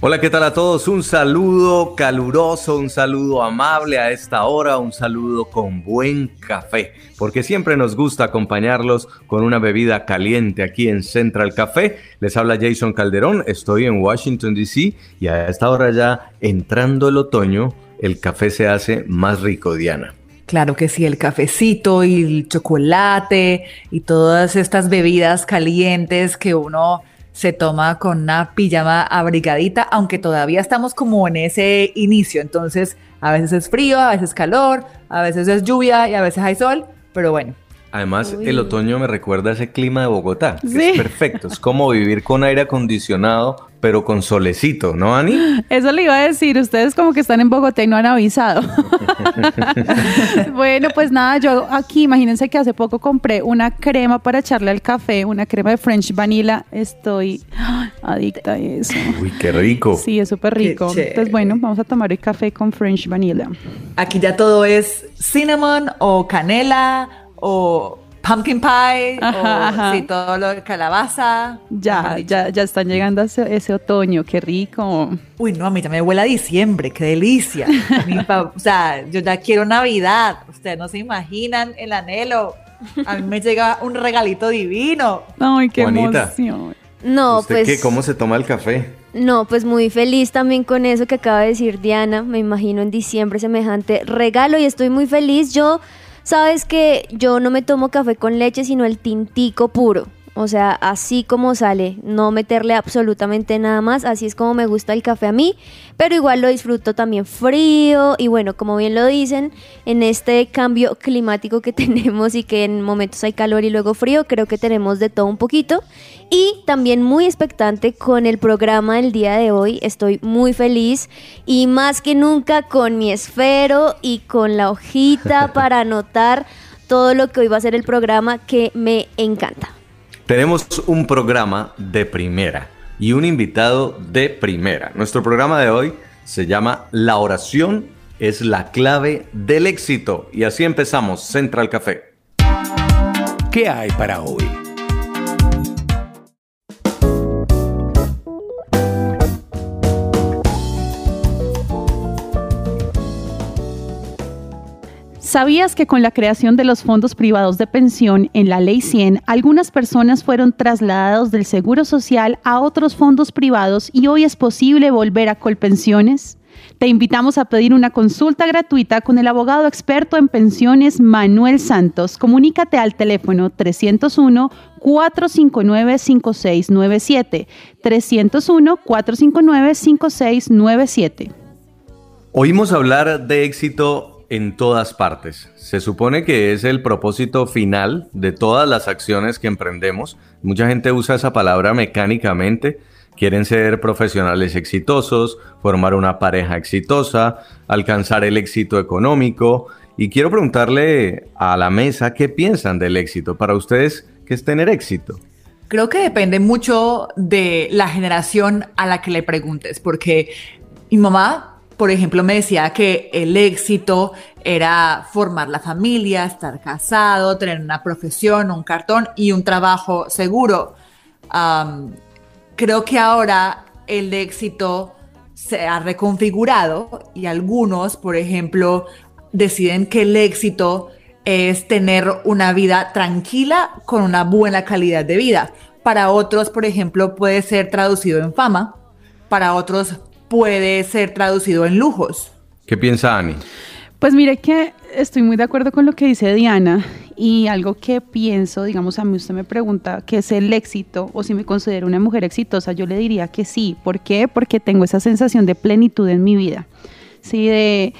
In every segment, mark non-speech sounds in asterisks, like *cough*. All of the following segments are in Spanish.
Hola, ¿qué tal a todos? Un saludo caluroso, un saludo amable a esta hora, un saludo con buen café, porque siempre nos gusta acompañarlos con una bebida caliente aquí en Central Café. Les habla Jason Calderón, estoy en Washington, D.C. y a esta hora ya entrando el otoño, el café se hace más rico, Diana. Claro que sí, el cafecito y el chocolate y todas estas bebidas calientes que uno se toma con una pijama abrigadita, aunque todavía estamos como en ese inicio, entonces a veces es frío, a veces calor, a veces es lluvia y a veces hay sol, pero bueno. Además, el otoño me recuerda a ese clima de Bogotá, que es perfecto, es como vivir con aire acondicionado pero con solecito, ¿no, Ani? *gasps* Eso le iba a decir, ustedes como que están en Bogotá y no han avisado. *laughs* bueno, pues nada, yo aquí, imagínense que hace poco compré una crema para echarle al café, una crema de French Vanilla, estoy *gasps* adicta a eso. Uy, qué rico. Sí, es súper rico. Entonces, bueno, vamos a tomar el café con French Vanilla. Aquí ya todo es cinnamon o canela o pumpkin pie, o, Sí, todo lo de calabaza. Ya, ya, ya están llegando ese, ese, otoño, qué rico. Uy, no, a mí también me huele a diciembre, qué delicia. o sea, yo ya quiero Navidad, ustedes no se imaginan el anhelo. A mí me llega un regalito divino. Ay, qué emoción. No, ¿Usted pues. Qué, ¿Cómo se toma el café? No, pues muy feliz también con eso que acaba de decir Diana. Me imagino en diciembre semejante regalo y estoy muy feliz. Yo Sabes que yo no me tomo café con leche, sino el tintico puro. O sea, así como sale, no meterle absolutamente nada más, así es como me gusta el café a mí, pero igual lo disfruto también frío. Y bueno, como bien lo dicen, en este cambio climático que *laughs* tenemos y que en momentos hay calor y luego frío, creo que tenemos de todo un poquito y también muy expectante con el programa del día de hoy, estoy muy feliz y más que nunca con mi esfero y con la hojita *laughs* para anotar todo lo que hoy va a ser el programa que me encanta. Tenemos un programa de primera y un invitado de primera. Nuestro programa de hoy se llama La oración es la clave del éxito. Y así empezamos Central Café. ¿Qué hay para hoy? ¿Sabías que con la creación de los fondos privados de pensión en la Ley 100, algunas personas fueron trasladados del Seguro Social a otros fondos privados y hoy es posible volver a Colpensiones? Te invitamos a pedir una consulta gratuita con el abogado experto en pensiones Manuel Santos. Comunícate al teléfono 301-459-5697. 301-459-5697. Oímos hablar de éxito en todas partes. Se supone que es el propósito final de todas las acciones que emprendemos. Mucha gente usa esa palabra mecánicamente. Quieren ser profesionales exitosos, formar una pareja exitosa, alcanzar el éxito económico. Y quiero preguntarle a la mesa qué piensan del éxito. Para ustedes, ¿qué es tener éxito? Creo que depende mucho de la generación a la que le preguntes, porque mi mamá por ejemplo, me decía que el éxito era formar la familia, estar casado, tener una profesión, un cartón y un trabajo seguro. creo que ahora el éxito se ha reconfigurado y algunos, por ejemplo, deciden que el éxito es tener una vida tranquila con una buena calidad de vida. Para otros, por ejemplo, puede ser traducido en fama. Para otros puede ser traducido en lujos. ¿Qué piensa Ani? Pues mire que estoy muy de acuerdo con lo que dice Diana y algo que pienso, digamos, a mí usted me pregunta qué es el éxito o si me considero una mujer exitosa, yo le diría que sí. ¿Por qué? Porque tengo esa sensación de plenitud en mi vida, ¿sí? de,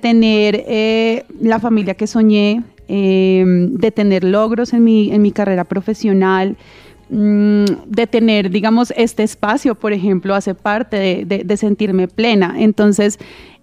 tener eh, la familia que soñé, em, de tener logros en mi, en mi carrera profesional, de tener, digamos, este espacio, por ejemplo, hace parte de, sentirme plena. Entonces,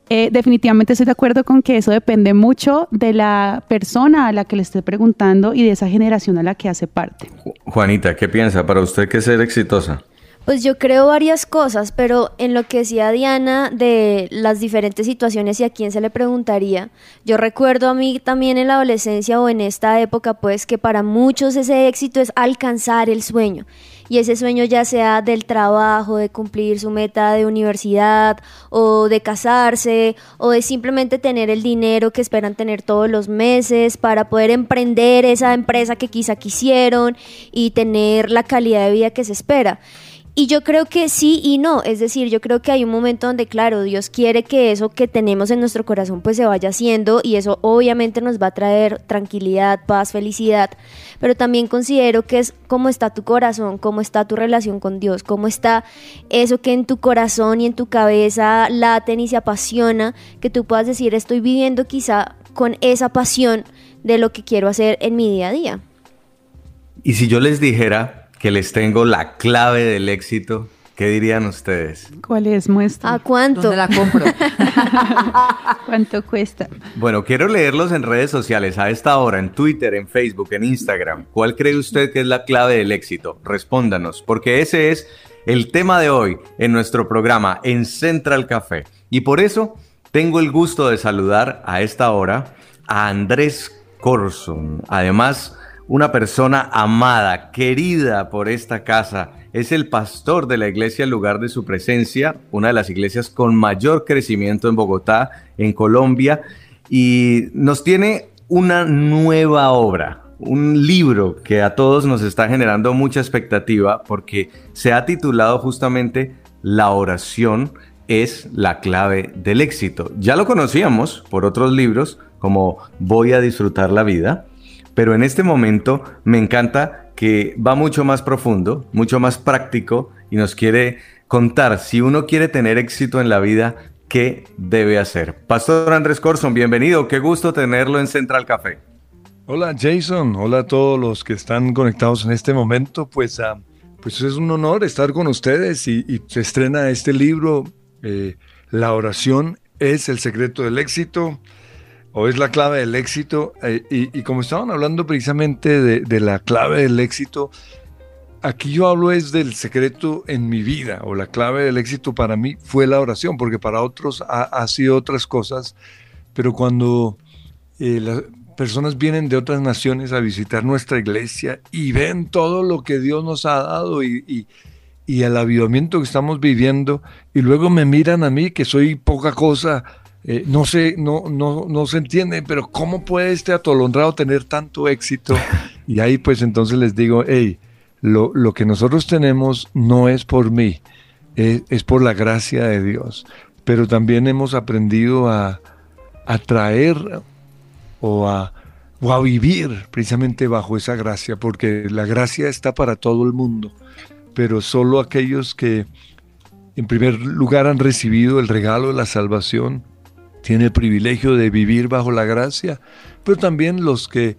eh, definitivamente estoy de acuerdo con que eso depende mucho de la persona a la que le esté preguntando y de esa generación a la que hace parte. Juanita, ¿qué piensa? Para usted, ¿qué es ser exitosa? Pues yo creo varias cosas, pero en lo que decía Diana de las diferentes situaciones y a quién se le preguntaría, yo recuerdo a mí también en la adolescencia o en esta época, pues que para muchos ese éxito es alcanzar el sueño. Y ese sueño ya sea del trabajo, de cumplir su meta de universidad, o de casarse, o de simplemente tener el dinero que esperan tener todos los meses para poder emprender esa empresa que quizá quisieron y tener la calidad de vida que se espera. Y yo creo que sí y no, es decir, yo creo que hay un momento donde, claro, Dios quiere que eso que tenemos en nuestro corazón pues se vaya haciendo y eso obviamente nos va a traer tranquilidad, paz, felicidad, pero también considero que es cómo está tu corazón, cómo está tu relación con Dios, cómo está eso que en tu corazón y en tu cabeza laten y se apasiona, que tú puedas decir estoy viviendo quizá con esa pasión de lo que quiero hacer en mi día a día. Y si yo les dijera que les tengo la clave del éxito, ¿qué dirían ustedes? ¿Cuál es? Muestra. ¿A cuánto? ¿Dónde la compro? *laughs* ¿Cuánto cuesta? Bueno, quiero leerlos en redes sociales a esta hora, en Twitter, en Facebook, en Instagram. ¿Cuál cree usted que es la clave del éxito? Respóndanos, porque ese es el tema de hoy en nuestro programa en Central Café. Y por eso tengo el gusto de saludar a esta hora a Andrés Corson. Además, una persona amada, querida por esta casa. Es el pastor de la iglesia en lugar de su presencia, una de las iglesias con mayor crecimiento en Bogotá, en Colombia, y nos tiene una nueva obra, un libro que a todos nos está generando mucha expectativa porque se ha titulado justamente La oración es la clave del éxito. Ya lo conocíamos por otros libros como Voy a disfrutar la vida, pero en este momento me encanta que va mucho más profundo, mucho más práctico y nos quiere contar si uno quiere tener éxito en la vida, ¿qué debe hacer? Pastor Andrés Corson, bienvenido, qué gusto tenerlo en Central Café. Hola Jason, hola a todos los que están conectados en este momento, pues, uh, pues es un honor estar con ustedes y, se estrena este libro, eh, La oración es el secreto del éxito o es la clave del éxito. Eh, y, como estaban hablando precisamente de, la clave del éxito, aquí yo hablo es del secreto en mi vida, o la clave del éxito para mí fue la oración, porque para otros ha, sido otras cosas, pero cuando eh, las personas vienen de otras naciones a visitar nuestra iglesia y ven todo lo que Dios nos ha dado y el avivamiento que estamos viviendo, y luego me miran a mí que soy poca cosa, eh, no, sé, no, no, no se entiende, pero ¿cómo puede este atolondrado tener tanto éxito? Y ahí pues entonces les digo, hey, lo, lo que nosotros tenemos no es por mí, es, por la gracia de Dios. Pero también hemos aprendido a, a traer o a, o a vivir precisamente bajo esa gracia, porque la gracia está para todo el mundo, pero solo aquellos que en primer lugar han recibido el regalo de la salvación, tiene el privilegio de vivir bajo la gracia, pero también los que,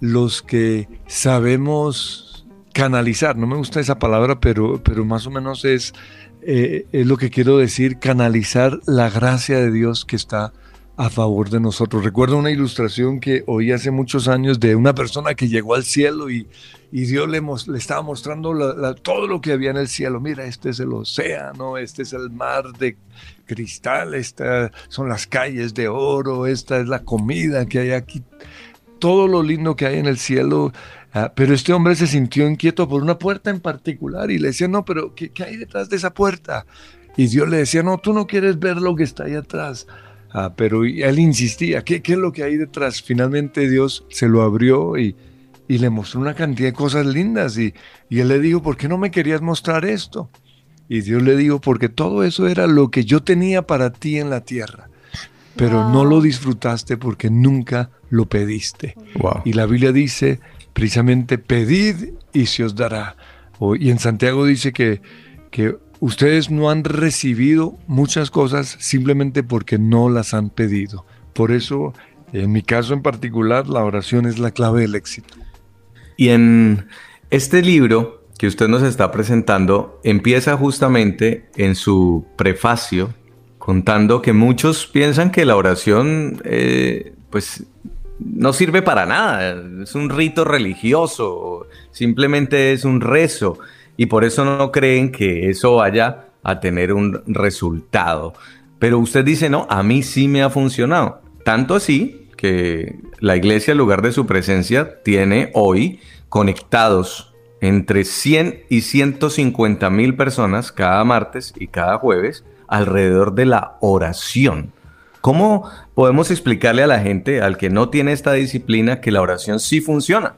los que sabemos canalizar, no me gusta esa palabra, pero, pero más o menos es, eh, es lo que quiero decir, canalizar la gracia de Dios que está a favor de nosotros. Recuerdo una ilustración que oí hace muchos años de una persona que llegó al cielo y, y Dios le, le, estaba mostrando todo lo que había en el cielo. Mira, este es el océano, este es el mar de cristal, estas son las calles de oro, esta es la comida que hay aquí, todo lo lindo que hay en el cielo. Ah, pero este hombre se sintió inquieto por una puerta en particular y le decía, no, pero ¿qué, ¿qué, hay detrás de esa puerta? Y Dios le decía, no, tú no quieres ver lo que está ahí atrás. Ah, pero él insistía, ¿qué, es lo que hay detrás? Finalmente Dios se lo abrió y, le mostró una cantidad de cosas lindas y, y, él le dijo, ¿por qué no me querías mostrar esto? Y Dios le dijo, porque todo eso era lo que yo tenía para ti en la tierra, pero no lo disfrutaste porque nunca lo pediste. Y la Biblia dice precisamente, pedid y se os dará. y en Santiago dice que, que Ustedes no han recibido muchas cosas simplemente porque no las han pedido. Por eso, en mi caso en particular, la oración es la clave del éxito. Y en este libro que usted nos está presentando empieza justamente en su prefacio contando que muchos piensan que la oración eh, pues no sirve para nada, es un rito religioso, simplemente es un rezo y por eso no creen que eso vaya a tener un resultado. Pero usted dice, no, a mí sí me ha funcionado. Tanto así que la iglesia, en lugar de su presencia, tiene hoy conectados entre 100 y 150 mil personas cada martes y cada jueves alrededor de la oración. ¿Cómo podemos explicarle a la gente, al que no tiene esta disciplina, que la oración sí funciona?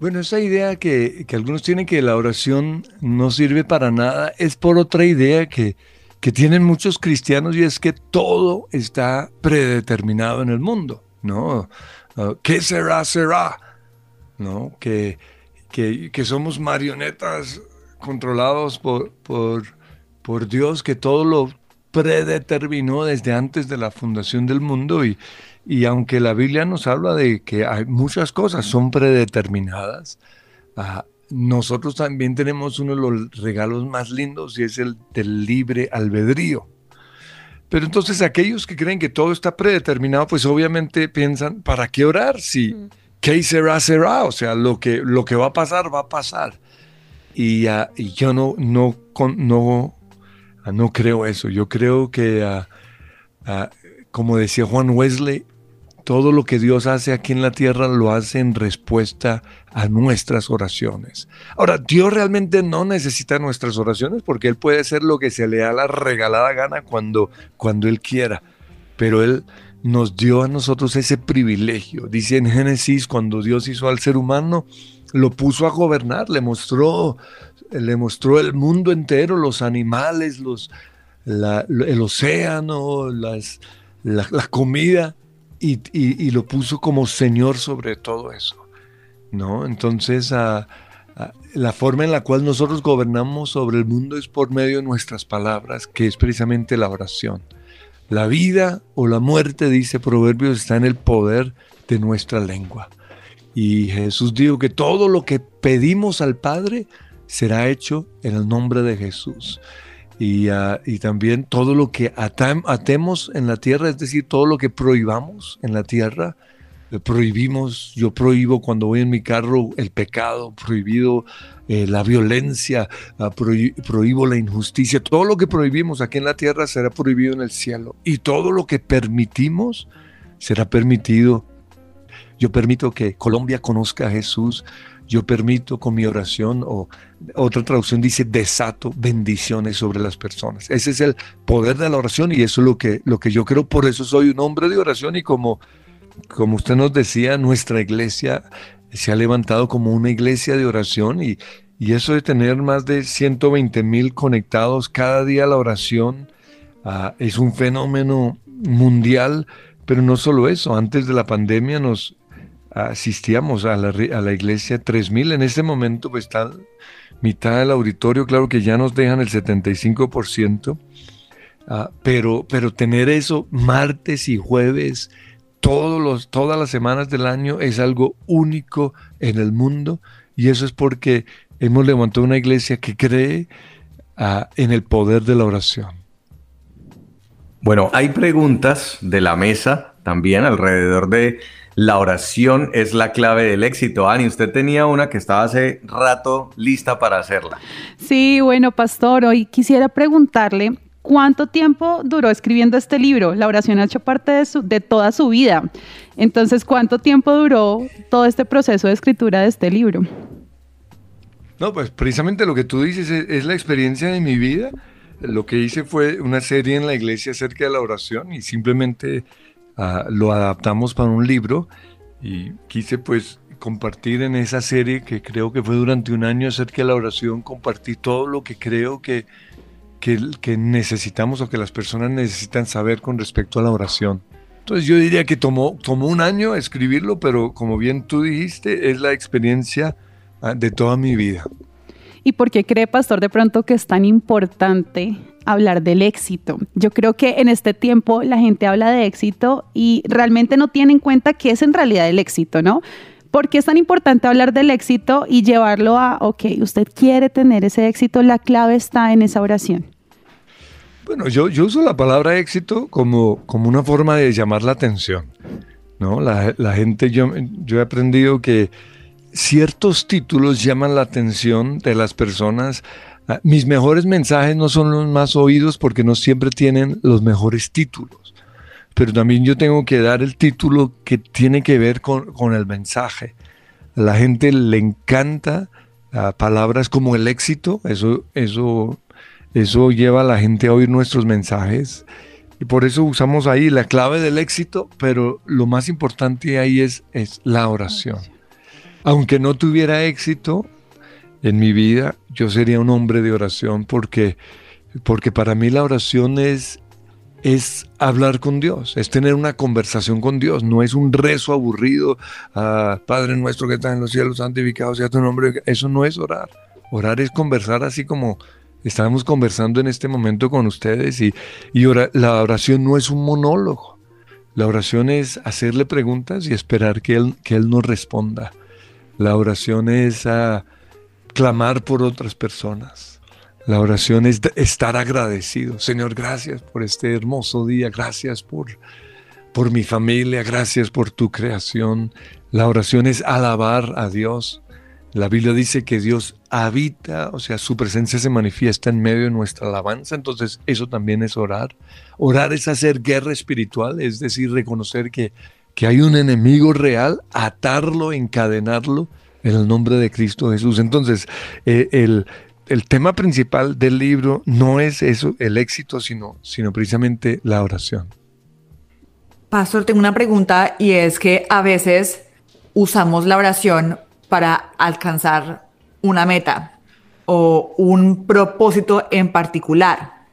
Bueno, esa idea que, algunos tienen que la oración no sirve para nada es por otra idea que, que tienen muchos cristianos y es que todo está predeterminado en el mundo, ¿no? Ah, ¿Qué será, será? ¿No? Que, que, somos marionetas controlados por, por, por Dios, que todo lo predeterminó desde antes de la fundación del mundo y, y aunque la Biblia nos habla de que hay muchas cosas son predeterminadas, ah, nosotros también tenemos uno de los regalos más lindos y es el del libre albedrío. Pero entonces aquellos que creen que todo está predeterminado, pues obviamente piensan, ¿para qué orar? Si mm. Qué será, será. O sea, lo que, lo que va a pasar, va a pasar. Y, yo no, no, no, no creo eso. Yo creo que, uh, como decía Juan Wesley, todo lo que Dios hace aquí en la tierra lo hace en respuesta a nuestras oraciones. Ahora, Dios realmente no necesita nuestras oraciones porque Él puede hacer lo que se le da la regalada gana cuando, cuando Él quiera. Pero Él nos dio a nosotros ese privilegio. Dice en Génesis, cuando Dios hizo al ser humano, lo puso a gobernar, le mostró, le mostró el mundo entero, los animales, los, el océano, las, la, comida y, lo puso como Señor sobre todo eso. ¿no? Entonces, la forma en la cual nosotros gobernamos sobre el mundo es por medio de nuestras palabras, que es precisamente la oración. La vida o la muerte, dice Proverbios, está en el poder de nuestra lengua. Y Jesús dijo que todo lo que pedimos al Padre será hecho en el nombre de Jesús. Ah, y, también todo lo que atemos en la tierra, es decir, todo lo que prohibamos en la tierra, eh, prohibimos, yo prohíbo cuando voy en mi carro el pecado, prohibido eh, la violencia, ah, prohíbo la injusticia, todo lo que prohibimos aquí en la tierra será prohibido en el cielo y todo lo que permitimos será permitido. Yo permito que Colombia conozca a Jesús, yo permito con mi oración, o otra traducción dice, desato bendiciones sobre las personas. Ese es el poder de la oración y eso es lo que, lo que yo creo, por eso soy un hombre de oración y como, como usted nos decía, nuestra iglesia se ha levantado como una iglesia de oración y, y eso de tener más de 120 mil conectados cada día a la oración ah, es un fenómeno mundial, pero no solo eso, antes de la pandemia nos asistíamos a la, a la iglesia 3000. En este momento, pues está mitad del auditorio, claro que ya nos dejan el 75%, ah, pero, pero tener eso martes y jueves, todos los, todas las semanas del año, es algo único en el mundo y eso es porque hemos levantado una iglesia que cree ah, en el poder de la oración. Bueno, hay preguntas de la mesa también alrededor de la oración es la clave del éxito. Ani, usted tenía una que estaba hace rato lista para hacerla. Sí, bueno, pastor, hoy quisiera preguntarle cuánto tiempo duró escribiendo este libro. La oración ha hecho parte de, de toda su vida. Entonces, ¿cuánto tiempo duró todo este proceso de escritura de este libro? No, pues precisamente lo que tú dices es, la experiencia de mi vida. Lo que hice fue una serie en la iglesia acerca de la oración y simplemente Ah, lo adaptamos para un libro y quise pues compartir en esa serie que creo que fue durante un año acerca de la oración, compartir todo lo que creo que, que, necesitamos o que las personas necesitan saber con respecto a la oración. Entonces yo diría que tomó, tomó un año escribirlo, pero como bien tú dijiste, es la experiencia ah, de toda mi vida. ¿Y por qué cree, pastor, de pronto que es tan importante hablar del éxito. Yo creo que en este tiempo la gente habla de éxito y realmente no tiene en cuenta qué es en realidad el éxito, ¿no? ¿Por qué es tan importante hablar del éxito y llevarlo a, ok, usted quiere tener ese éxito, la clave está en esa oración? Bueno, yo, yo uso la palabra éxito como, como una forma de llamar la atención. ¿no? La, la gente, yo, yo he aprendido que ciertos títulos llaman la atención de las personas. Ah, Mis mejores mensajes no son los más oídos porque no siempre tienen los mejores títulos. Pero también yo tengo que dar el título que tiene que ver con, con el mensaje. A la gente le encanta ah, palabras como el éxito, eso, eso, eso lleva a la gente a oír nuestros mensajes. Y por eso usamos ahí la clave del éxito, pero lo más importante ahí es, es la oración. Aunque no tuviera éxito en mi vida, yo sería un hombre de oración porque, porque para mí la oración es, es hablar con Dios, es tener una conversación con Dios, no es un rezo aburrido, ah, Padre nuestro que está en los cielos, santificado sea tu nombre, eso no es orar. Orar es conversar así como estamos conversando en este momento con ustedes y, y la oración no es un monólogo. La oración es hacerle preguntas y esperar que Él, que él nos responda. La oración es ah, clamar por otras personas. La oración es estar agradecido. Señor, gracias por este hermoso día. Gracias por, por mi familia. Gracias por tu creación. La oración es alabar a Dios. La Biblia dice que Dios habita, o sea, su presencia se manifiesta en medio de nuestra alabanza, entonces eso también es orar. Orar es hacer guerra espiritual, es decir, reconocer que, que hay un enemigo real, atarlo, encadenarlo en el nombre de Cristo Jesús. Entonces, eh, el, el tema principal del libro no es eso, el éxito, sino, sino precisamente la oración. Pastor, tengo una pregunta y es que a veces usamos la oración para alcanzar una meta o un propósito en particular.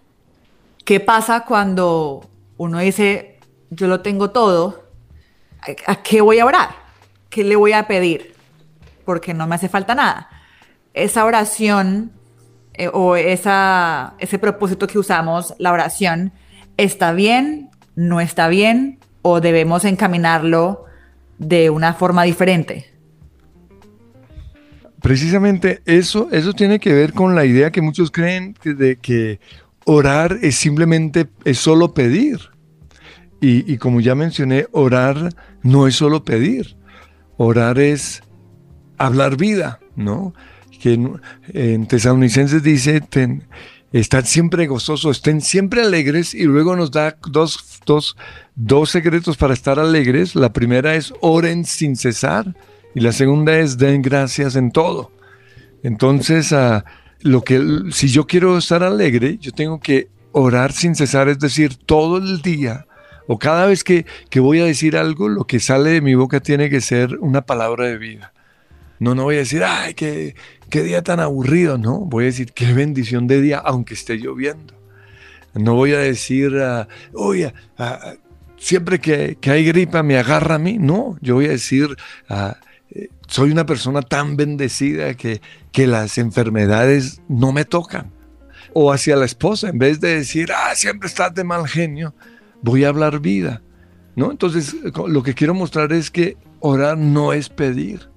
¿Qué pasa cuando uno dice, yo lo tengo todo, ¿a- ¿a qué voy a orar? ¿Qué le voy a pedir? Porque no me hace falta nada. Esa oración eh, o esa, ese propósito que usamos, la oración, ¿está bien? ¿No está bien? ¿O debemos encaminarlo de una forma diferente? Precisamente eso, eso tiene que ver con la idea que muchos creen que- de que orar es simplemente, es solo pedir. Y, y como ya mencioné, orar no es solo pedir. Orar es hablar vida, ¿no? Que en, en Tesalonicenses dice, ten- estad siempre gozosos, estén siempre alegres y luego nos da dos, dos, dos secretos para estar alegres. La primera es oren sin cesar y la segunda es den gracias en todo. Entonces, ah, lo que, si yo quiero estar alegre, yo tengo que orar sin cesar, es decir, todo el día o cada vez que, que voy a decir algo, lo que sale de mi boca tiene que ser una palabra de vida. No, no voy a decir, ay, qué, qué día tan aburrido, no. Voy a decir, qué bendición de día, aunque esté lloviendo. No voy a decir, ah, oye, ah, siempre que, que hay gripa me agarra a mí. No, yo voy a decir, eh, soy una persona tan bendecida que, que las enfermedades no me tocan. O hacia la esposa, en vez de decir, ah, siempre estás de mal genio, voy a hablar vida. ¿No? Entonces, lo que quiero mostrar es que orar no es pedir.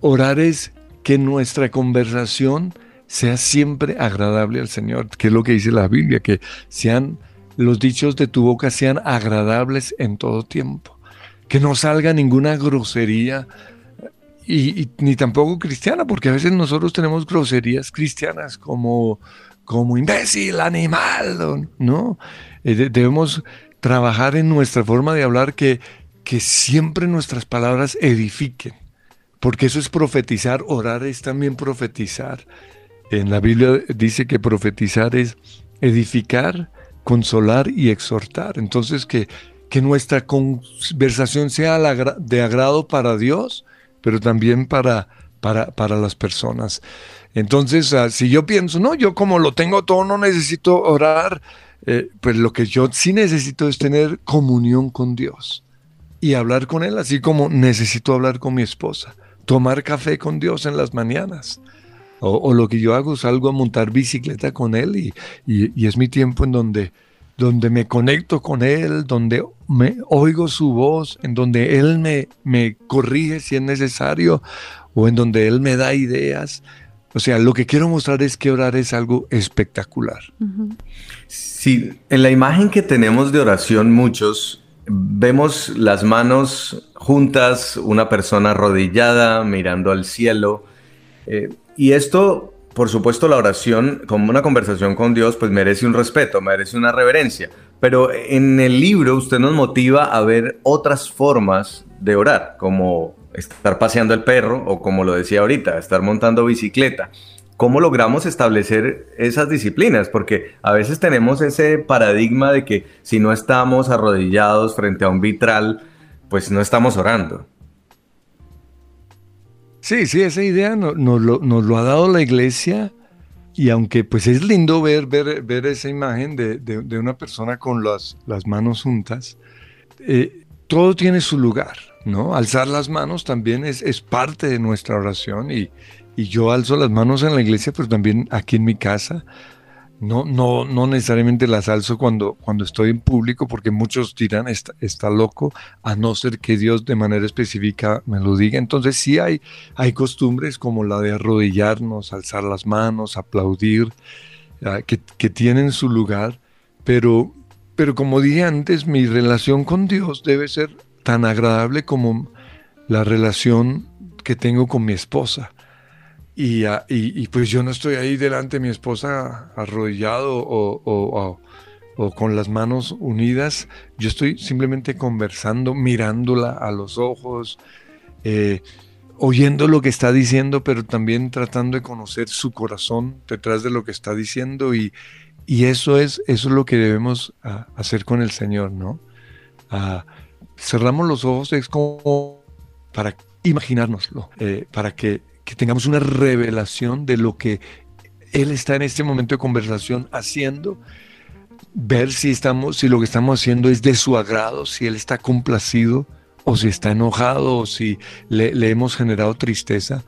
Orar es que nuestra conversación sea siempre agradable al Señor, que es lo que dice la Biblia, que sean los dichos de tu boca sean agradables en todo tiempo, que no salga ninguna grosería y, ni tampoco cristiana, porque a veces nosotros tenemos groserías cristianas como como imbécil, animal, ¿no? Eh, de- debemos trabajar en nuestra forma de hablar que, que siempre nuestras palabras edifiquen, porque eso es profetizar, orar es también profetizar. En la Biblia dice que profetizar es edificar, consolar y exhortar. Entonces que, que nuestra conversación sea de agrado para Dios, pero también para, para, para las personas. Entonces, ah, si yo pienso, no, yo como lo tengo todo, no necesito orar, eh, pues lo que yo sí necesito es tener comunión con Dios y hablar con Él, así como necesito hablar con mi esposa, tomar café con Dios en las mañanas. O, lo que yo hago, salgo a montar bicicleta con Él y- y es mi tiempo en donde, donde me conecto con Él, donde me oigo su voz, en donde Él me, me corrige si es necesario o en donde Él me da ideas. O sea, lo que quiero mostrar es que orar es algo espectacular. Sí, en la imagen que tenemos de oración muchos, vemos las manos juntas, una persona arrodillada, mirando al cielo. Eh, y esto por supuesto, la oración, como una conversación con Dios, pues merece un respeto, merece una reverencia. Pero en el libro usted nos motiva a ver otras formas de orar, como estar paseando el perro o como lo decía ahorita, estar montando bicicleta. ¿Cómo logramos establecer esas disciplinas? Porque a veces tenemos ese paradigma de que si no estamos arrodillados frente a un vitral, pues no estamos orando. Sí, sí, esa idea nos, lo, ha dado la iglesia y aunque pues es lindo ver, ver, ver esa imagen de, una persona con las, las manos juntas, eh, todo tiene su lugar, ¿no? Alzar las manos también es, es parte de nuestra oración y, y, yo alzo las manos en la iglesia, pero también aquí en mi casa no, no, no necesariamente las alzo cuando, cuando estoy en público, porque muchos dirán, está, está, loco, a no ser que Dios de manera específica me lo diga. Entonces sí hay, hay costumbres como la de arrodillarnos, alzar las manos, aplaudir, ah, que, que, tienen su lugar, pero, pero como dije antes, mi relación con Dios debe ser tan agradable como la relación que tengo con mi esposa. Y, pues yo no estoy ahí delante de mi esposa arrodillado o, con las manos unidas, yo estoy simplemente conversando, mirándola a los ojos, eh, oyendo lo que está diciendo, pero también tratando de conocer su corazón detrás de lo que está diciendo y, eso, es, eso es lo que debemos ah, hacer con el Señor, ¿no? Ah, cerramos los ojos, es como para imaginárnoslo, eh, para que que tengamos una revelación de lo que Él está en este momento de conversación haciendo, ver si, estamos, si lo que estamos haciendo es de su agrado, si Él está complacido o si está enojado o si le, hemos generado tristeza.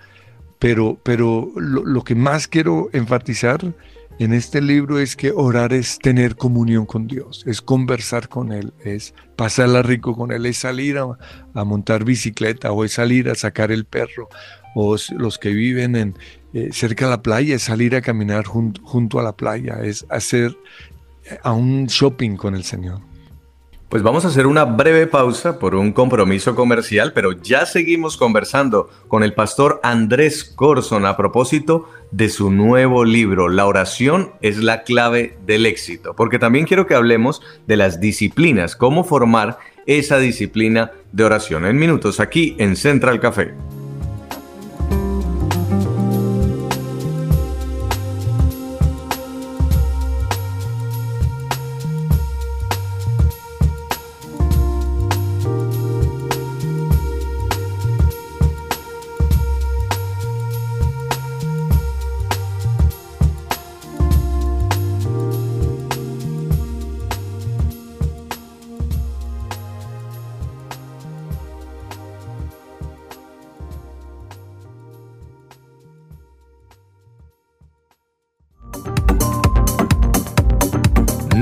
Pero, pero lo, lo que más quiero enfatizar en este libro es que orar es tener comunión con Dios, es conversar con Él, es pasarla rico con Él, es salir a, montar bicicleta o es salir a sacar el perro o los que viven en, eh, cerca de la playa, es salir a caminar junto a la playa, es hacer eh, a un shopping con el Señor. Pues vamos a hacer una breve pausa por un compromiso comercial, pero ya seguimos conversando con el pastor Andrés Corson a propósito de su nuevo libro, La oración es la clave del éxito, porque también quiero que hablemos de las disciplinas, cómo formar esa disciplina de oración en minutos aquí en Central Café.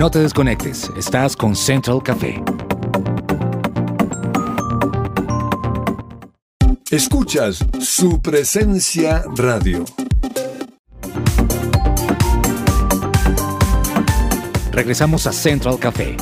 No te desconectes, estás con Central Café. Escuchas su presencia radio. Regresamos a Central Café.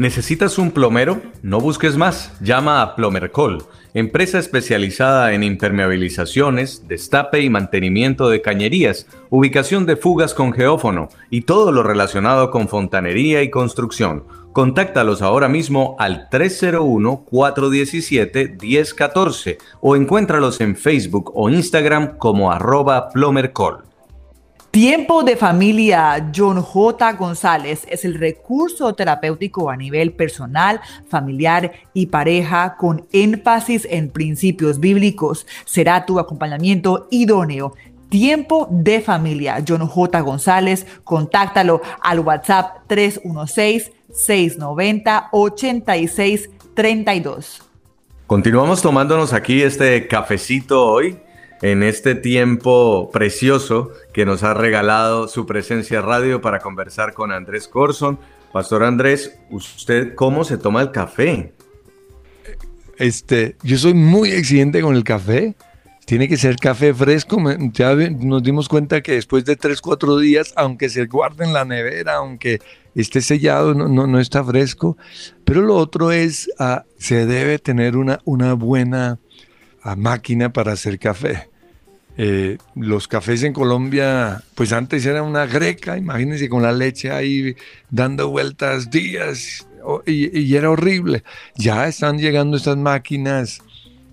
¿Necesitas un plomero? No busques más. Llama a Plomercol, empresa especializada en impermeabilizaciones, destape y mantenimiento de cañerías, ubicación de fugas con geófono y todo lo relacionado con fontanería y construcción. Contáctalos ahora mismo al 301-417-1014 o encuéntralos en Facebook o Instagram como arroba plomercol. Tiempo de familia John J. González es el recurso terapéutico a nivel personal, familiar y pareja con énfasis en principios bíblicos. Será tu acompañamiento idóneo. Tiempo de familia John J. González. Contáctalo al WhatsApp 316 690 8632. Continuamos tomándonos aquí este cafecito hoy, en este tiempo precioso que nos ha regalado su presencia radio para conversar con Andrés Corson. Pastor Andrés, ¿usted cómo se toma el café? Este, yo soy muy exigente con el café. Tiene que ser café fresco. Ya nos dimos cuenta que después de 3, 4 días, aunque se guarde en la nevera, aunque esté sellado, no, no, está fresco. Pero lo otro es, uh, se debe tener una, una buena uh, máquina para hacer café. Eh, los cafés en Colombia, pues antes era una greca, imagínense con la leche ahí dando vueltas días y, y era horrible. Ya están llegando estas máquinas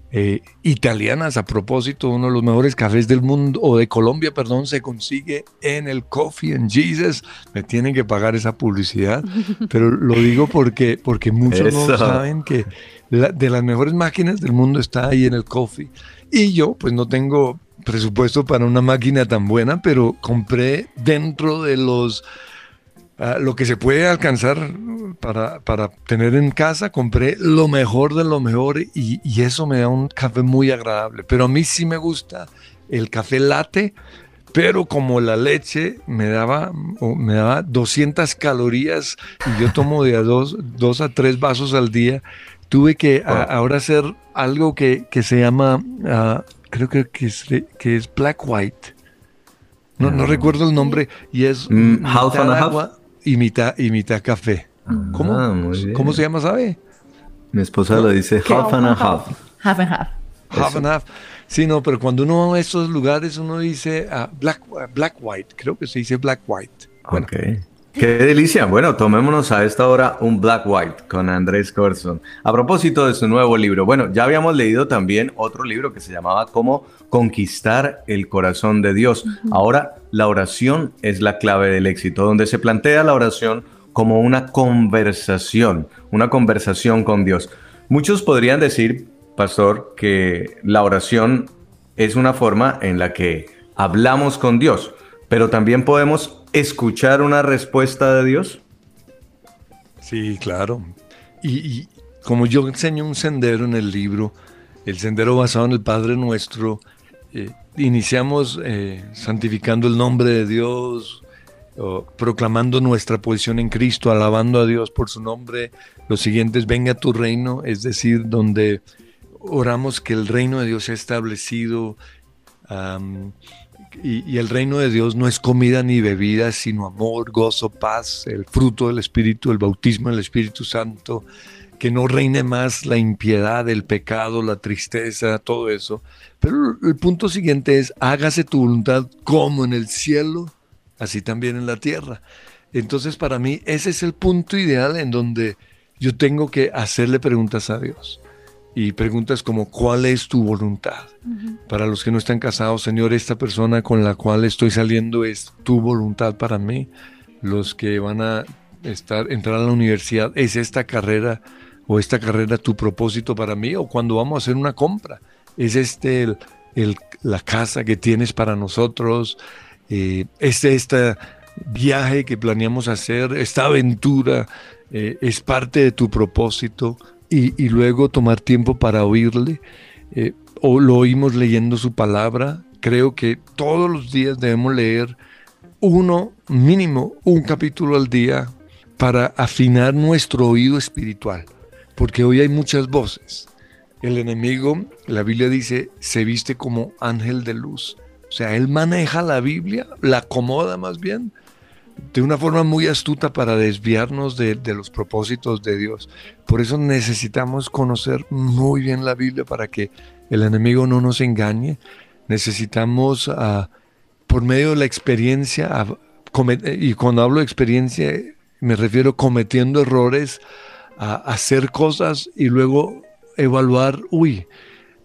eh, italianas. A propósito, uno de los mejores cafés del mundo, o de Colombia, perdón, se consigue en el Coffee and Jesus. Me tienen que pagar esa publicidad, *laughs* pero lo digo porque, porque muchos no saben que de las mejores máquinas del mundo está ahí en el Coffee. Y yo, pues no tengo presupuesto para una máquina tan buena, pero compré dentro de los Ah, lo que se puede alcanzar para, para, tener en casa, compré lo mejor de lo mejor y, y, eso me da un café muy agradable. Pero a mí sí me gusta el café latte, pero como la leche me daba, me daba 200 calorías y yo tomo de a dos, dos a tres vasos al día, tuve que ahora hacer algo que, que se llama, uh, creo que, que, es, que es black white. No, no, recuerdo el nombre y es mm, half and a half y mitad, café. ¿Cómo? Ah, ¿Cómo se llama, sabe? Mi esposa lo dice half and a half. Half and half. Half and half. Sí, no, pero cuando uno va a estos lugares uno dice uh, black, black white, creo que se dice black white. Bueno. Qué delicia. Bueno, tomémonos a esta hora un Black White con Andrés Corson. A propósito de su nuevo libro. Bueno, ya habíamos leído también otro libro que se llamaba Cómo conquistar el corazón de Dios. Ahora, la oración es la clave del éxito, donde se plantea la oración como una conversación, una conversación con Dios. Muchos podrían decir, pastor, que la oración es una forma en la que hablamos con Dios, pero también podemos escuchar una respuesta de Dios? Sí, claro. Y, como yo enseño un sendero en el libro, el sendero basado en el Padre Nuestro, eh, iniciamos eh, santificando el nombre de Dios, proclamando nuestra posición en Cristo, alabando a Dios por su nombre. Lo siguiente es, venga tu reino, es decir, donde oramos que el reino de Dios sea establecido, y, el reino de Dios no es comida ni bebida, sino amor, gozo, paz, el fruto del Espíritu, el bautismo del Espíritu Santo, que no reine más la impiedad, el pecado, la tristeza, todo eso. Pero el punto siguiente es, hágase tu voluntad como en el cielo, así también en la tierra. Entonces para mí ese es el punto ideal en donde yo tengo que hacerle preguntas a Dios y preguntas como ¿cuál es tu voluntad? Para los que no están casados, Señor, esta persona con la cual estoy saliendo es tu voluntad para mí. Los que van a estar entrar a la universidad, ¿es esta carrera o esta carrera tu propósito para mí? O cuando vamos a hacer una compra, ¿es este el, la casa que tienes para nosotros? Eh, ¿Es este viaje que planeamos hacer? ¿Esta aventura eh, es parte de tu propósito? Y, luego tomar tiempo para oírle. Eh, o lo oímos leyendo su palabra. Creo que todos los días debemos leer uno, mínimo, un capítulo al día para afinar nuestro oído espiritual. Porque hoy hay muchas voces. El enemigo, la Biblia dice, se viste como ángel de luz. O sea, él maneja la Biblia, la acomoda más bien, de una forma muy astuta para desviarnos de, los propósitos de Dios. Por eso necesitamos conocer muy bien la Biblia para que el enemigo no nos engañe. Necesitamos, ah, por medio de la experiencia, ah, y cuando hablo de experiencia me refiero cometiendo errores, a hacer cosas y luego evaluar, uy,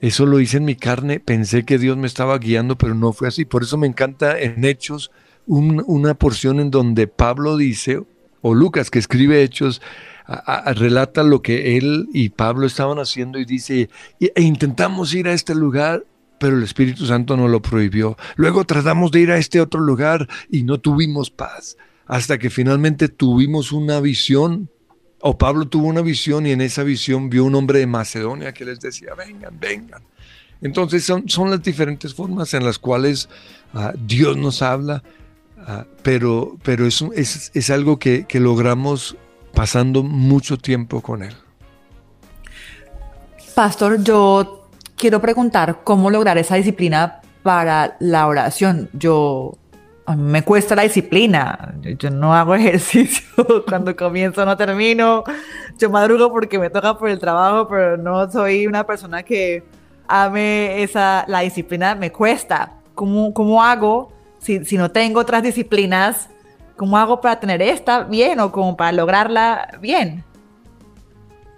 eso lo hice en mi carne, pensé que Dios me estaba guiando, pero no fue así. Por eso me encanta en Hechos una porción en donde Pablo dice, o Lucas que escribe Hechos, relata lo que él y Pablo estaban haciendo y dice, e intentamos ir a este lugar, pero el Espíritu Santo nos lo prohibió. Luego tratamos de ir a este otro lugar y no tuvimos paz, hasta que finalmente tuvimos una visión o Pablo tuvo una visión y en esa visión vio un hombre de Macedonia que les decía, vengan, vengan. Entonces son, son las diferentes formas en las cuales ah, Dios nos habla, ah, pero, pero es, es, es algo que, que logramos pasando mucho tiempo con Él. Pastor, yo quiero preguntar cómo lograr esa disciplina para la oración. Yo a mí me cuesta la disciplina. Yo, yo no hago *laughs* ejercicio cuando comienzo, no termino. Yo madrugo porque me toca por el trabajo, pero no soy una persona que ame esa la disciplina. Me cuesta. ¿Cómo, cómo hago si, si no tengo otras disciplinas? ¿Cómo hago para tener esta bien o como para lograrla bien?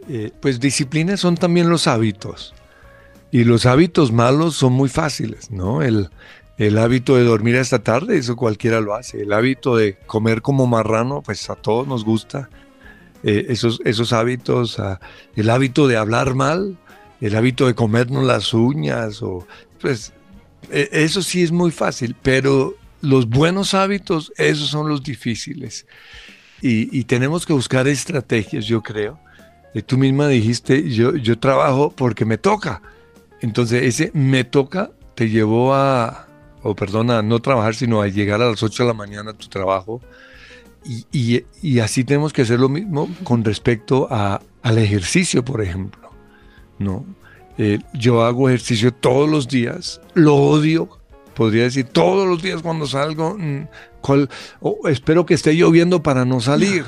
Eh, pues disciplinas son también los hábitos. Y los hábitos malos son muy fáciles, ¿no? El, el hábito de dormir hasta tarde, eso cualquiera lo hace. El hábito de comer como marrano, pues a todos nos gusta. Eh, esos, esos hábitos, ah, el hábito de hablar mal, el hábito de comernos las uñas, o, pues eso sí es muy fácil, pero los buenos hábitos, esos son los difíciles. Y, tenemos que buscar estrategias, yo creo. Y tú misma dijiste, yo, yo trabajo porque me toca. Entonces ese me toca te llevó a, o perdona, no trabajar, sino a llegar a las 8 de la mañana a tu trabajo. Y, y, y así tenemos que hacer lo mismo con respecto a, al ejercicio, por ejemplo. ¿no? Eh, yo hago ejercicio todos los días, lo odio, podría decir todos los días cuando salgo, mm, cual, oh, espero que esté lloviendo para no salir.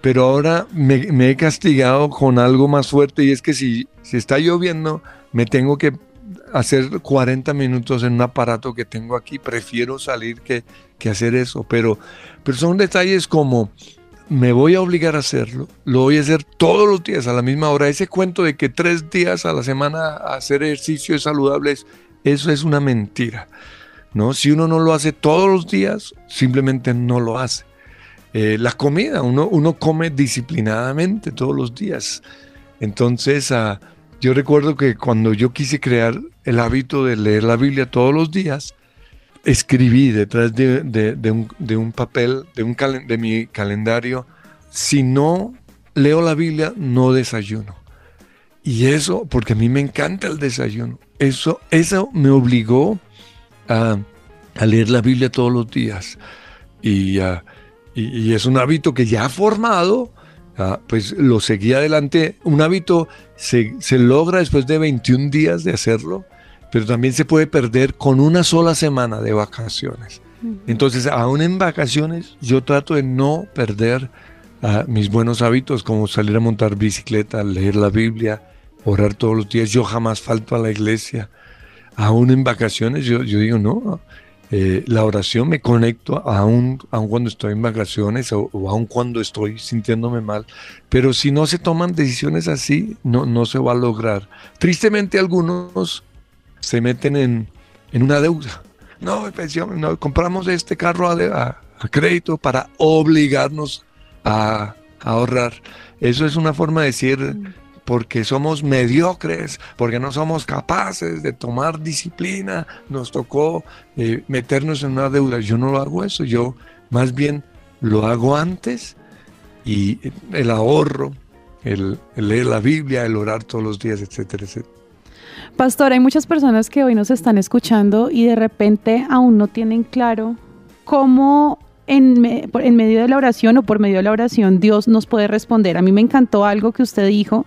Pero ahora me, me, he castigado con algo más fuerte y es que si, si está lloviendo, me tengo que hacer 40 minutos en un aparato que tengo aquí, prefiero salir que, que hacer eso, pero, pero son detalles como me voy a obligar a hacerlo, lo voy a hacer todos los días a la misma hora. Ese cuento de que tres días a la semana hacer ejercicio es saludable, eso es una mentira. ¿no? Si uno no lo hace todos los días, simplemente no lo hace. Eh, la comida, uno, uno come disciplinadamente todos los días. Entonces, uh, yo recuerdo que cuando yo quise crear el hábito de leer la Biblia todos los días, escribí detrás de, un, de un, papel, de, un de mi calendario, si no leo la Biblia, no desayuno. Y eso, porque a mí me encanta el desayuno, eso, eso me obligó a, a leer la Biblia todos los días. Y, uh, y, es un hábito que ya ha formado, uh, pues lo seguí adelante. Un hábito se, se logra después de 21 días de hacerlo pero también se puede perder con una sola semana de vacaciones. Entonces, aún en vacaciones, yo trato de no perder uh, mis buenos hábitos, como salir a montar bicicleta, leer la Biblia, orar todos los días. Yo jamás falto a la iglesia. Aún en vacaciones, yo, yo digo, no, eh, la oración me conecto aún, aún cuando estoy en vacaciones o, o, aún cuando estoy sintiéndome mal. Pero si no se toman decisiones así, no, no se va a lograr. Tristemente, algunos se meten en, en una deuda. No, pensión, no, compramos este carro a, a, a crédito para obligarnos a, a, ahorrar. Eso es una forma de decir porque somos mediocres, porque no somos capaces de tomar disciplina, nos tocó eh, meternos en una deuda. Yo no lo hago eso, yo más bien lo hago antes y el ahorro, el, el leer la Biblia, el orar todos los días, etcétera, etcétera. Pastor, hay muchas personas que hoy nos están escuchando y de repente aún no tienen claro cómo en, me, en, medio de la oración o por medio de la oración Dios nos puede responder. A mí me encantó algo que usted dijo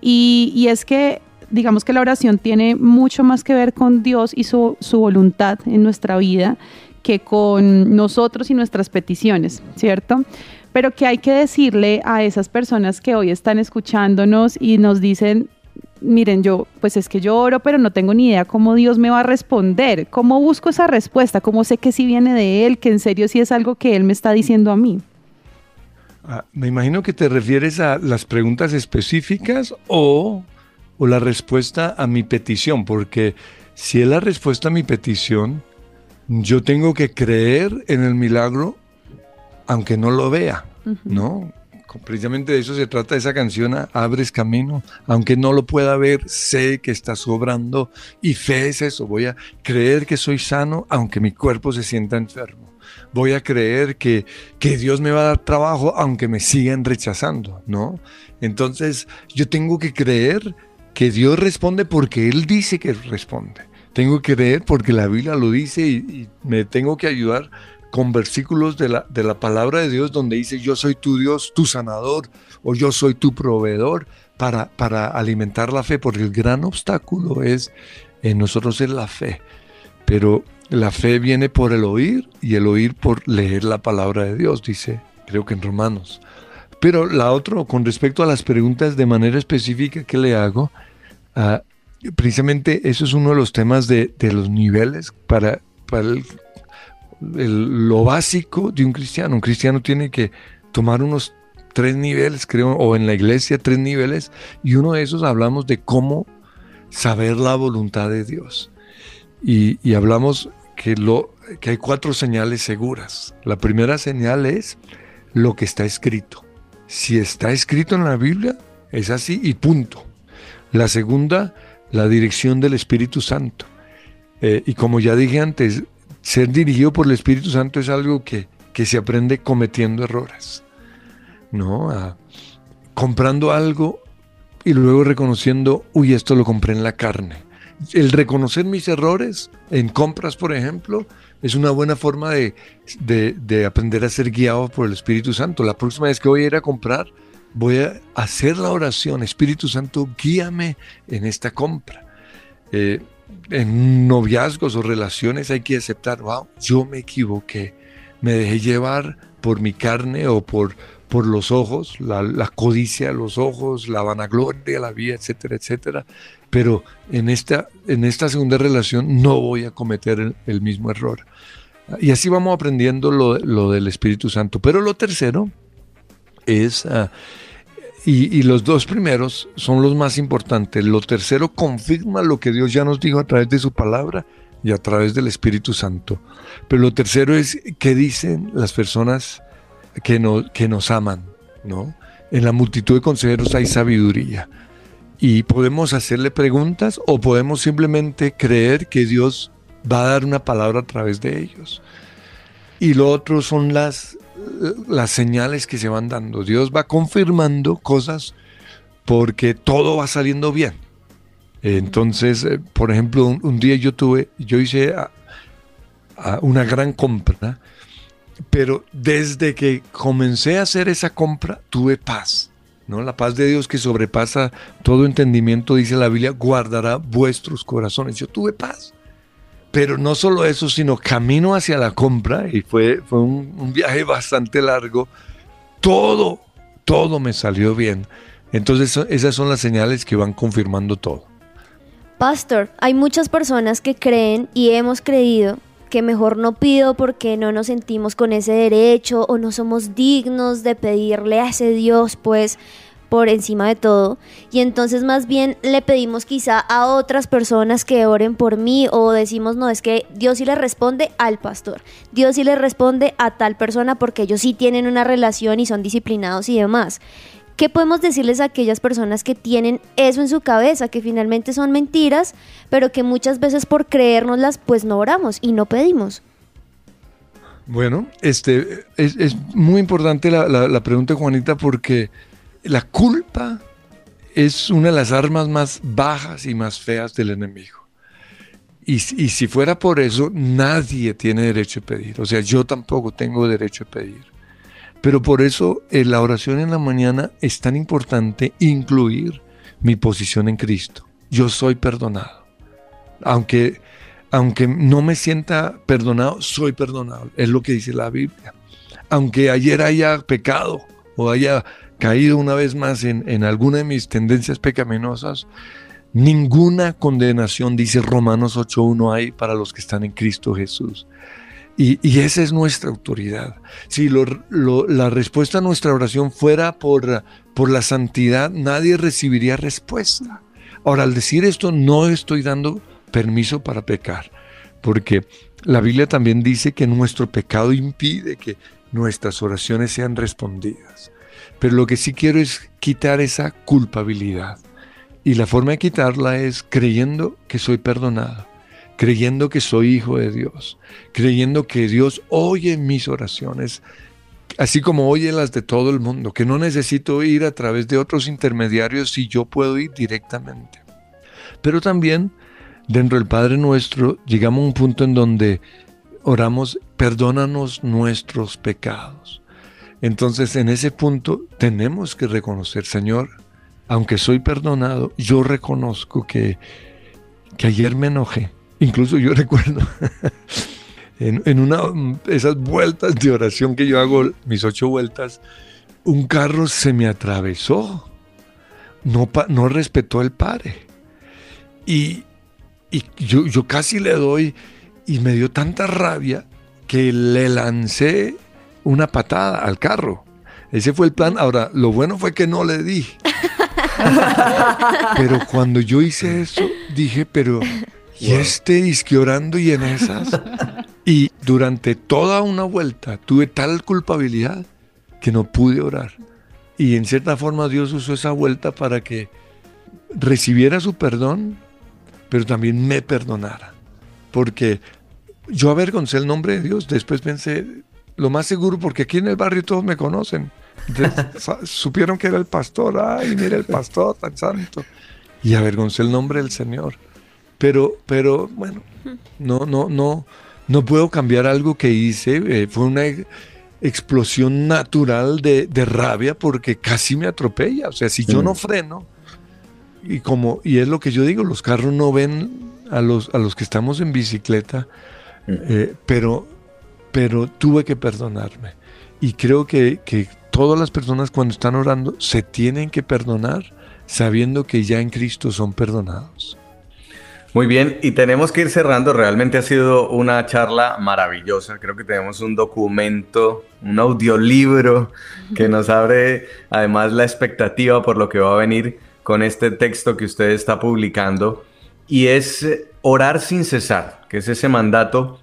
y, y es que digamos que la oración tiene mucho más que ver con Dios y su, su voluntad en nuestra vida que con nosotros y nuestras peticiones, ¿cierto? Pero que hay que decirle a esas personas que hoy están escuchándonos y nos dicen, miren, yo, pues es que yo oro, pero no tengo ni idea cómo Dios me va a responder. ¿Cómo busco esa respuesta? ¿Cómo sé que sí viene de Él, que en serio sí es algo que Él me está diciendo a mí? Ah, me imagino que te refieres a las preguntas específicas o, o la respuesta a mi petición, porque si es la respuesta a mi petición, yo tengo que creer en el milagro aunque no lo vea, uh -huh. ¿no? Precisamente de eso se trata esa canción, Abres Camino, aunque no lo pueda ver, sé que está sobrando y fe es eso, voy a creer que soy sano aunque mi cuerpo se sienta enfermo. voy a creer que, que Dios me va a dar trabajo aunque me sigan rechazando, ¿no? Entonces yo tengo que creer que Dios responde porque Él dice que responde. Tengo que creer porque la Biblia lo dice y, y me tengo que ayudar con versículos de la, de la palabra de Dios donde dice yo soy tu Dios, tu sanador o yo soy tu proveedor para, para alimentar la fe, porque el gran obstáculo es en nosotros es la fe. Pero la fe viene por el oír y el oír por leer la palabra de Dios, dice, creo que en Romanos. Pero la otra, con respecto a las preguntas de manera específica que le hago, ah, precisamente eso es uno de los temas de, de los niveles para, para el- lo básico de un cristiano. Un cristiano tiene que tomar unos tres niveles, creo, o en la iglesia tres niveles, y uno de esos hablamos de cómo saber la voluntad de Dios. Y, y hablamos que, lo, que hay cuatro señales seguras. La primera señal es lo que está escrito. Si está escrito en la Biblia, es así y punto. La segunda, la dirección del Espíritu Santo. Eh, y como ya dije antes, ser dirigido por el Espíritu Santo es algo que, que se aprende cometiendo errores. ¿No? Ah, comprando algo y luego reconociendo, uy, esto lo compré en la carne. El reconocer mis errores en compras, por ejemplo, es una buena forma de, de- de aprender a ser guiado por el Espíritu Santo. La próxima vez que voy a ir a comprar, voy a hacer la oración, Espíritu Santo, guíame en esta compra. Eh, en noviazgos o relaciones hay que aceptar, wow, yo me equivoqué, me dejé llevar por mi carne o por, por los ojos, la, la codicia los ojos, la vanagloria, la vida, etcétera, etcétera. Pero en esta, en esta segunda relación no voy a cometer el, el mismo error. Y así vamos aprendiendo lo, lo del Espíritu Santo. Pero lo tercero es, ah, y, los dos primeros son los más importantes. Lo tercero confirma lo que Dios ya nos dijo a través de su palabra y a través del Espíritu Santo. Pero lo tercero es qué dicen las personas que, no, que nos aman, ¿no? En la multitud de consejeros hay sabiduría. Y podemos hacerle preguntas o podemos simplemente creer que Dios va a dar una palabra a través de ellos. Y lo otro son las, las señales que se van dando. Dios va confirmando cosas porque todo va saliendo bien. Entonces, eh, por ejemplo, un, día yo tuve, yo hice una gran compra, pero desde que comencé a hacer esa compra tuve paz. ¿no? La paz de Dios que sobrepasa todo entendimiento, dice la Biblia, guardará vuestros corazones. Yo tuve paz. Pero no solo eso, sino camino hacia la compra, y fue, fue un, un viaje bastante largo, todo, todo me salió bien. Entonces esas son las señales que van confirmando todo. Pastor, hay muchas personas que creen y hemos creído que mejor no pido porque no nos sentimos con ese derecho o no somos dignos de pedirle a ese Dios, pues por encima de todo. Y entonces más bien le pedimos quizá a otras personas que oren por mí o decimos, no, es que Dios sí le responde al pastor. Dios sí le responde a tal persona porque ellos sí tienen una relación y son disciplinados y demás. ¿Qué podemos decirles a aquellas personas que tienen eso en su cabeza, que finalmente son mentiras, pero que muchas veces por creérnoslas pues no oramos y no pedimos? Bueno, este, es, muy importante la pregunta, Juanita, porque la culpa es una de las armas más bajas y más feas del enemigo. Y, si- fuera por eso, nadie tiene derecho a pedir. O sea, yo tampoco tengo derecho a pedir. Pero por eso eh, la oración en la mañana es tan importante incluir mi posición en Cristo. Yo soy perdonado. Aunque, aunque no me sienta perdonado, soy perdonado. Es lo que dice la Biblia. Aunque ayer haya pecado o haya caído una vez más en, alguna de mis tendencias pecaminosas, ninguna condenación, dice Romanos 8.1, hay para los que están en Cristo Jesús. Y, esa es nuestra autoridad. Si la respuesta a nuestra oración fuera por la santidad, nadie recibiría respuesta. Ahora, al decir esto, no estoy dando permiso para pecar, porque la Biblia también dice que nuestro pecado impide que nuestras oraciones sean respondidas. Pero lo que sí quiero es quitar esa culpabilidad. Y la forma de quitarla es creyendo que soy perdonado, creyendo que soy hijo de Dios, creyendo que Dios oye mis oraciones, así como oye las de todo el mundo, que no necesito ir a través de otros intermediarios si yo puedo ir directamente. Pero también dentro del Padre nuestro llegamos a un punto en donde oramos, perdónanos nuestros pecados. Entonces en ese punto tenemos que reconocer, Señor, aunque soy perdonado, yo reconozco que, que ayer me enojé. Incluso yo *laughs* recuerdo en, en una esas vueltas de oración que yo hago, mis ocho vueltas, un carro se me atravesó. No, no respetó el padre. Y, y yo, yo casi le doy y me dio tanta rabia que le lancé una patada al carro. Ese fue el plan. Ahora, lo bueno fue que no le di. *laughs* pero cuando yo hice eso, dije, pero ¿y este disque orando y en esas? Y durante toda una vuelta tuve tal culpabilidad que no pude orar. Y en cierta forma Dios usó esa vuelta para que recibiera su perdón, pero también me perdonara. Porque yo avergoncé el nombre de Dios. Después pensé, lo más seguro, porque aquí en el barrio todos me conocen. *laughs* supieron que era el pastor. Ay, mira el pastor tan santo. Y avergoncé el nombre del Señor. Pero, pero, bueno, no, no, no, no puedo cambiar algo que hice. Eh, fue una explosión natural de, de, rabia porque casi me atropella. O sea, si yo no mm. freno, y como, y es lo que yo digo, los carros no ven a los, a los que estamos en bicicleta, mm. eh, pero, pero tuve que perdonarme. Y creo que, que todas las personas cuando están orando se tienen que perdonar sabiendo que ya en Cristo son perdonados. Muy bien, y tenemos que ir cerrando. Realmente ha sido una charla maravillosa. Creo que tenemos un documento, un audiolibro que nos abre además la expectativa por lo que va a venir con este texto que usted está publicando. Y es orar sin cesar, que es ese mandato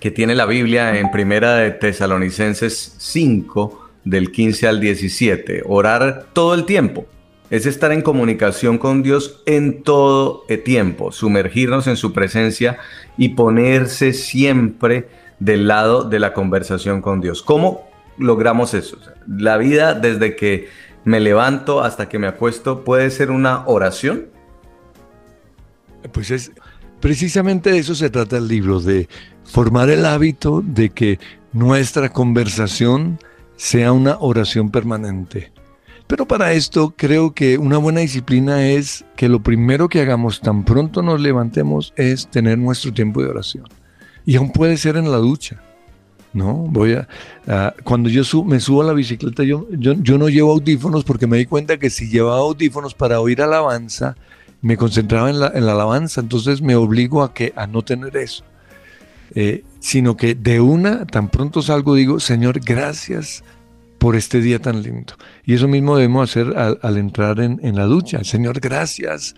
que tiene la Biblia en Primera de Tesalonicenses 5, del 15 al 17. Orar todo el tiempo es estar en comunicación con Dios en todo tiempo, sumergirnos en su presencia y ponerse siempre del lado de la conversación con Dios. ¿Cómo logramos eso? La vida desde que me levanto hasta que me acuesto puede ser una oración. Pues es precisamente de eso se trata el libro, de formar el hábito de que nuestra conversación sea una oración permanente. Pero para esto creo que una buena disciplina es que lo primero que hagamos tan pronto nos levantemos es tener nuestro tiempo de oración. Y aún puede ser en la ducha. ¿no? Voy a, cuando yo me subo a la bicicleta, yo, yo, no llevo audífonos porque me di cuenta que si llevaba audífonos para oír alabanza, me concentraba en la, en la alabanza, entonces me obligo a, que, a no tener eso. Eh, sino que de una, tan pronto salgo, digo, Señor, gracias por este día tan lindo. Y eso mismo debemos hacer al, entrar en, la ducha. Señor, gracias.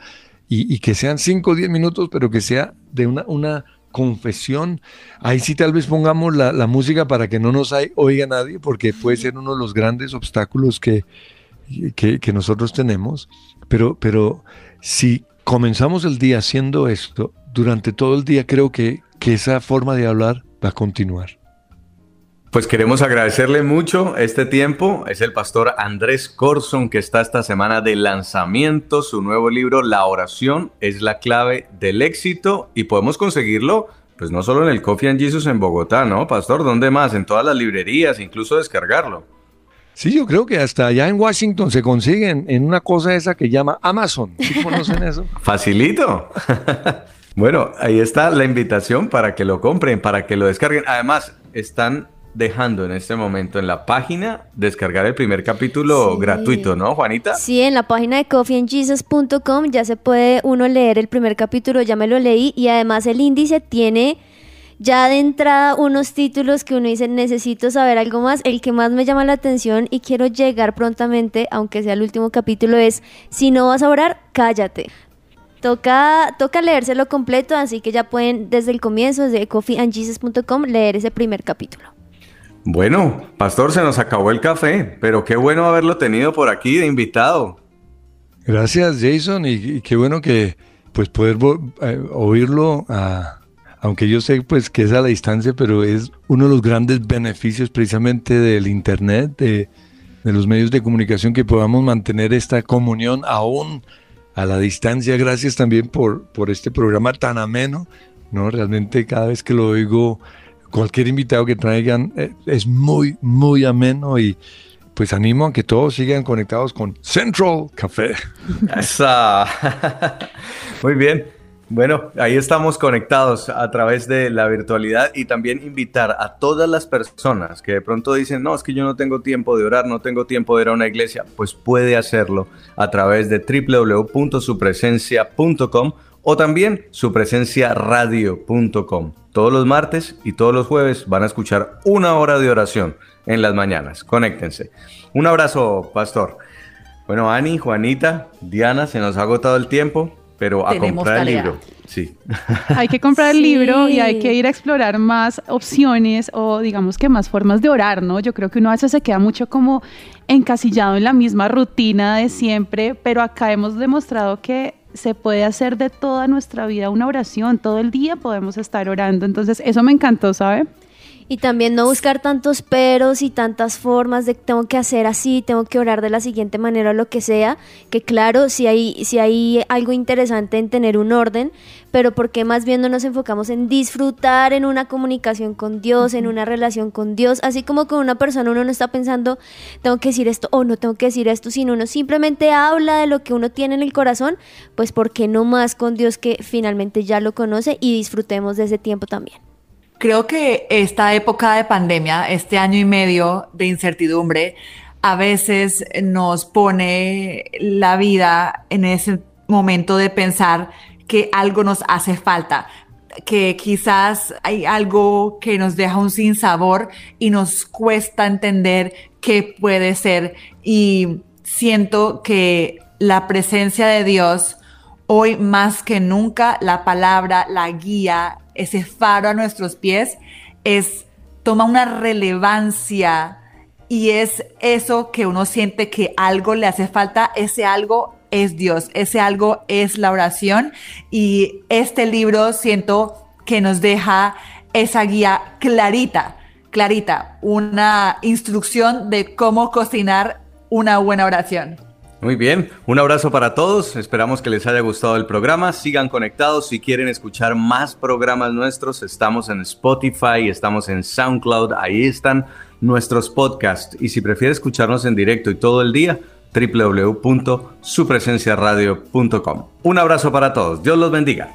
Y, que sean 5 o 10 minutos, pero que sea de una, una confesión. Ahí sí tal vez pongamos la, música para que no nos oiga nadie, porque puede ser uno de los grandes obstáculos que, que, nosotros tenemos. Pero, pero si comenzamos el día haciendo esto, durante todo el día creo que, que esa forma de hablar va a continuar. Pues queremos agradecerle mucho este tiempo. Es el pastor Andrés Corson que está esta semana de lanzamiento. Su nuevo libro, La oración es la clave del éxito y podemos conseguirlo pues no solo en el Coffee and Jesus en Bogotá, ¿no, pastor? ¿Dónde más? En todas las librerías, incluso descargarlo. Sí, yo creo que hasta allá en Washington se consiguen en una cosa esa que llama Amazon. ¿Sí conocen eso? *laughs* Facilito. *laughs* bueno, ahí está la invitación para que lo compren, para que lo descarguen. Además, están dejando en este momento en la página descargar el primer capítulo gratuito, ¿no, Juanita? Sí, en la página de coffeeandjesus.com ya se puede uno leer el primer capítulo, ya me lo leí y además el índice tiene ya de entrada unos títulos que uno dice necesito saber algo más. El que más me llama la atención y quiero llegar prontamente, aunque sea el último capítulo, es si no vas a orar, cállate. Toca, toca leérselo completo, así que ya pueden desde el comienzo, desde coffeeandjesus.com, leer ese primer capítulo. Bueno, pastor, se nos acabó el café, pero qué bueno haberlo tenido por aquí de invitado. Gracias, Jason, y, qué bueno que pues poder eh, oírlo a, aunque yo sé pues que es a la distancia, pero es uno de los grandes beneficios precisamente del Internet, de, los medios de comunicación, que podamos mantener esta comunión aún a la distancia. Gracias también por, por este programa tan ameno, ¿no? Realmente cada vez que lo oigo, cualquier invitado que traigan eh, es muy, muy ameno y pues animo a que todos sigan conectados con Central Café. Esa. *laughs* Muy bien. Bueno, ahí estamos conectados a través de la virtualidad y también invitar a todas las personas que de pronto dicen, no, es que yo no tengo tiempo de orar, no tengo tiempo de ir a una iglesia, pues puede hacerlo a través de www.supresencia.com o también supresenciaradio.com. Todos los martes y todos los jueves van a escuchar una hora de oración en las mañanas. Conéctense. Un abrazo, pastor. Bueno, Ani, Juanita, Diana, se nos ha agotado el tiempo pero a comprar el tarea. libro. Sí. *laughs* Hay que comprar el libro y hay que ir a explorar más opciones o digamos que más formas de orar, ¿no? Yo creo que uno a veces se queda mucho como encasillado en la misma rutina de siempre, pero acá hemos demostrado que se puede hacer de toda nuestra vida una oración, todo el día podemos estar orando, entonces eso me encantó, ¿sabe? Y también no buscar tantos peros y tantas formas de tengo que hacer así, tengo que orar de la siguiente manera o lo que sea, que claro, si hay, si hay algo interesante en tener un orden, pero porque más bien no nos enfocamos en disfrutar en una comunicación con Dios, en una relación con Dios, así como con una persona uno no está pensando, tengo que decir esto o no tengo que decir esto, sino uno simplemente habla de lo que uno tiene en el corazón, pues ¿por qué no más con Dios que finalmente ya lo conoce y disfrutemos de ese tiempo también? Creo que esta época de pandemia, este año y medio de incertidumbre, a veces nos pone la vida en ese momento de pensar que algo nos hace falta, que quizás hay algo que nos deja un sinsabor y nos cuesta entender qué puede ser. Y siento que la presencia de Dios Hoy más que nunca la palabra, la guía, ese faro a nuestros pies es toma una relevancia y es eso que uno siente que algo le hace falta, ese algo es Dios, ese algo es la oración y este libro siento que nos deja esa guía clarita, clarita, una instrucción de cómo cocinar una buena oración. Muy bien, un abrazo para todos, esperamos que les haya gustado el programa, sigan conectados, si quieren escuchar más programas nuestros, estamos en Spotify, estamos en SoundCloud, ahí están nuestros podcasts y si prefiere escucharnos en directo y todo el día, www.supresenciaradio.com. Un abrazo para todos, Dios los bendiga.